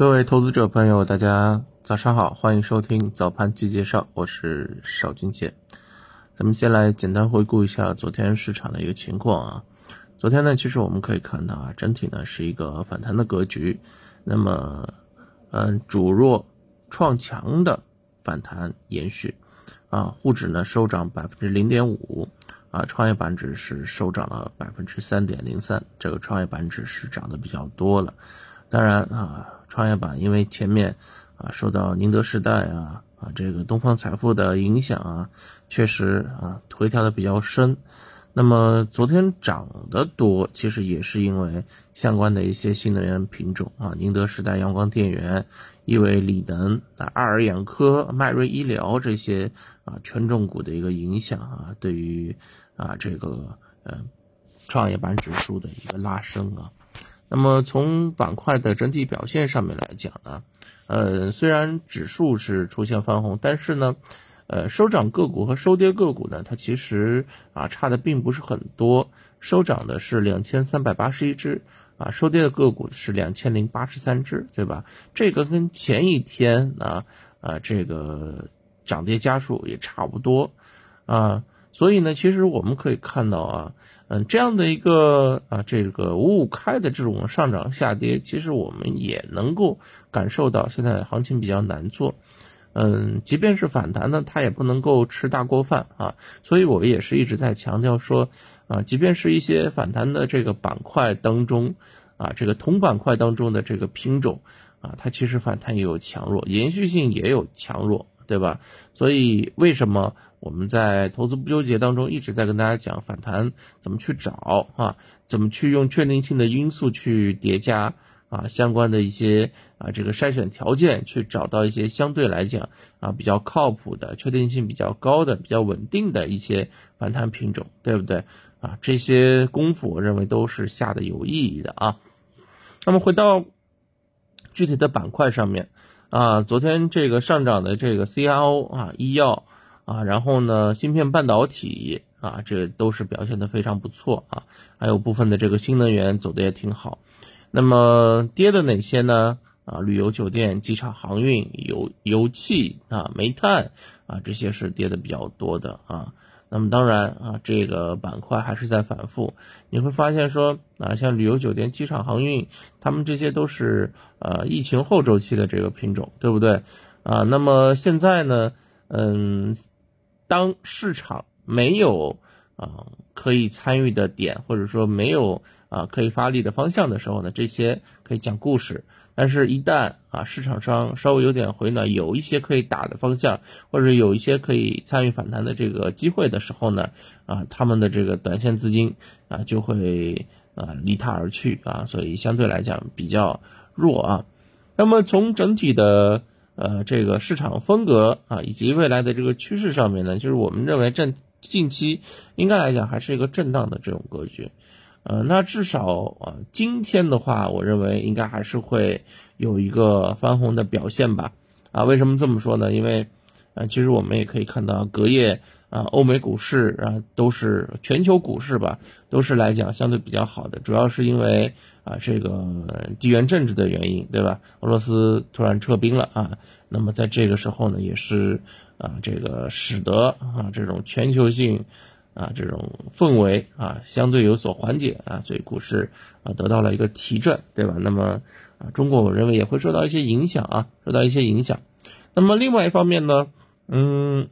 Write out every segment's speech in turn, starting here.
各位投资者朋友，大家早上好，欢迎收听早盘季介绍，我是邵军杰。咱们先来简单回顾一下昨天市场的一个情况啊。昨天呢，其实我们可以看到啊，整体呢是一个反弹的格局。那么，嗯，主弱创强的反弹延续啊，沪指呢收涨百分之零点五啊，创业板指是收涨了百分之三点零三，这个创业板指是涨得比较多了。当然啊，创业板因为前面啊受到宁德时代啊啊这个东方财富的影响啊，确实啊回调的比较深。那么昨天涨得多，其实也是因为相关的一些新能源品种啊，宁德时代阳光电源、亿纬锂能、啊爱尔眼科、迈瑞医疗这些啊权重股的一个影响啊，对于啊这个呃创业板指数的一个拉升啊。那么从板块的整体表现上面来讲呢，呃，虽然指数是出现翻红，但是呢，呃，收涨个股和收跌个股呢，它其实啊差的并不是很多。收涨的是两千三百八十一只，啊，收跌的个股是两千零八十三只，对吧？这个跟前一天啊啊这个涨跌家数也差不多，啊，所以呢，其实我们可以看到啊。嗯，这样的一个啊，这个五五开的这种上涨下跌，其实我们也能够感受到现在行情比较难做。嗯，即便是反弹呢，它也不能够吃大锅饭啊。所以我也是一直在强调说，啊，即便是一些反弹的这个板块当中，啊，这个同板块当中的这个品种，啊，它其实反弹也有强弱，延续性也有强弱。对吧？所以为什么我们在投资不纠结当中一直在跟大家讲反弹怎么去找啊？怎么去用确定性的因素去叠加啊？相关的一些啊这个筛选条件去找到一些相对来讲啊比较靠谱的、确定性比较高的、比较稳定的一些反弹品种，对不对？啊，这些功夫我认为都是下的有意义的啊。那么回到具体的板块上面。啊，昨天这个上涨的这个 CRO 啊，医药啊，然后呢，芯片半导体啊，这都是表现的非常不错啊，还有部分的这个新能源走的也挺好。那么跌的哪些呢？啊，旅游酒店、机场航运、油油气啊、煤炭啊，这些是跌的比较多的啊。那么当然啊，这个板块还是在反复。你会发现说啊，像旅游酒店、机场航运，他们这些都是呃疫情后周期的这个品种，对不对？啊，那么现在呢，嗯，当市场没有啊可以参与的点，或者说没有啊可以发力的方向的时候呢，这些可以讲故事。但是，一旦啊市场上稍微有点回暖，有一些可以打的方向，或者有一些可以参与反弹的这个机会的时候呢，啊，他们的这个短线资金啊就会啊离他而去啊，所以相对来讲比较弱啊。那么从整体的呃这个市场风格啊以及未来的这个趋势上面呢，就是我们认为震近期应该来讲还是一个震荡的这种格局。呃，那至少啊，今天的话，我认为应该还是会有一个翻红的表现吧。啊，为什么这么说呢？因为，呃，其实我们也可以看到，隔夜啊，欧美股市啊，都是全球股市吧，都是来讲相对比较好的，主要是因为啊，这个地缘政治的原因，对吧？俄罗斯突然撤兵了啊，那么在这个时候呢，也是啊，这个使得啊，这种全球性。啊，这种氛围啊，相对有所缓解啊，所以股市啊得到了一个提振，对吧？那么啊，中国我认为也会受到一些影响啊，受到一些影响。那么另外一方面呢，嗯，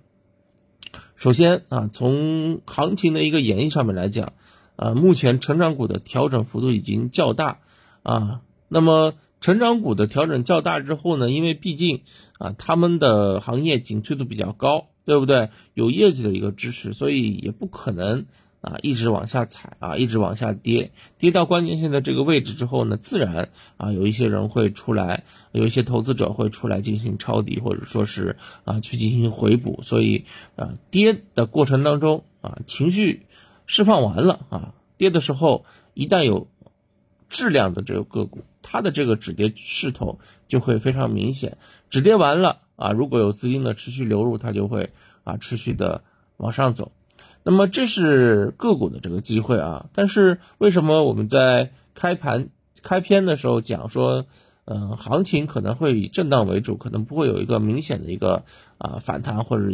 首先啊，从行情的一个演绎上面来讲，啊，目前成长股的调整幅度已经较大啊。那么成长股的调整较大之后呢，因为毕竟啊，他们的行业景气度比较高。对不对？有业绩的一个支持，所以也不可能啊一直往下踩啊，一直往下跌，跌到关键性的这个位置之后呢，自然啊有一些人会出来，有一些投资者会出来进行抄底，或者说是啊去进行回补，所以啊跌的过程当中啊情绪释放完了啊，跌的时候一旦有质量的这个个股，它的这个止跌势头就会非常明显，止跌完了。啊，如果有资金的持续流入，它就会啊持续的往上走。那么这是个股的这个机会啊。但是为什么我们在开盘开篇的时候讲说，嗯，行情可能会以震荡为主，可能不会有一个明显的一个啊反弹或者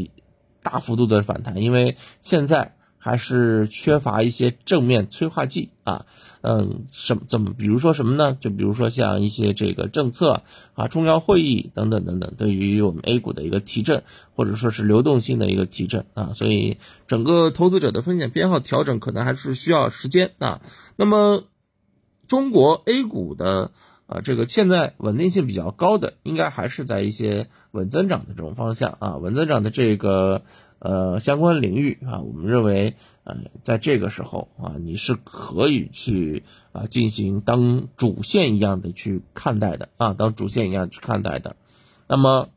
大幅度的反弹，因为现在还是缺乏一些正面催化剂啊，嗯，什么怎么，比如说什么呢？就比如说像一些这个政策啊、重要会议等等等等，对于我们 A 股的一个提振，或者说是流动性的一个提振啊，所以整个投资者的风险偏好调整可能还是需要时间啊。那么中国 A 股的。啊，这个现在稳定性比较高的，应该还是在一些稳增长的这种方向啊，稳增长的这个呃相关领域啊，我们认为呃，在这个时候啊，你是可以去啊进行当主线一样的去看待的啊，当主线一样去看待的，那么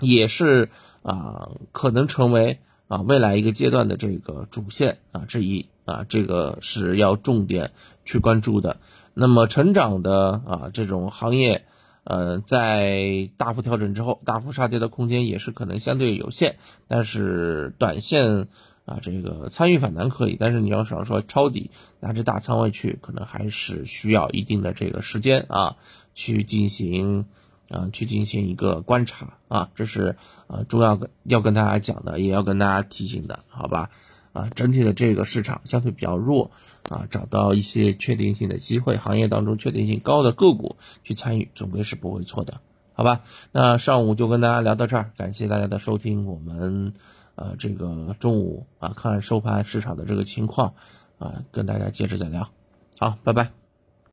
也是啊，可能成为啊未来一个阶段的这个主线啊之一啊，这个是要重点去关注的。那么成长的啊这种行业，呃，在大幅调整之后，大幅杀跌的空间也是可能相对有限。但是短线啊，这个参与反弹可以，但是你要想说抄底拿着大仓位去，可能还是需要一定的这个时间啊，去进行啊去进行一个观察啊，这是啊重要要跟大家讲的，也要跟大家提醒的，好吧？啊，整体的这个市场相对比较弱，啊，找到一些确定性的机会，行业当中确定性高的个股去参与，总归是不会错的，好吧？那上午就跟大家聊到这儿，感谢大家的收听，我们呃这个中午啊看收盘市场的这个情况啊，跟大家接着再聊，好，拜拜。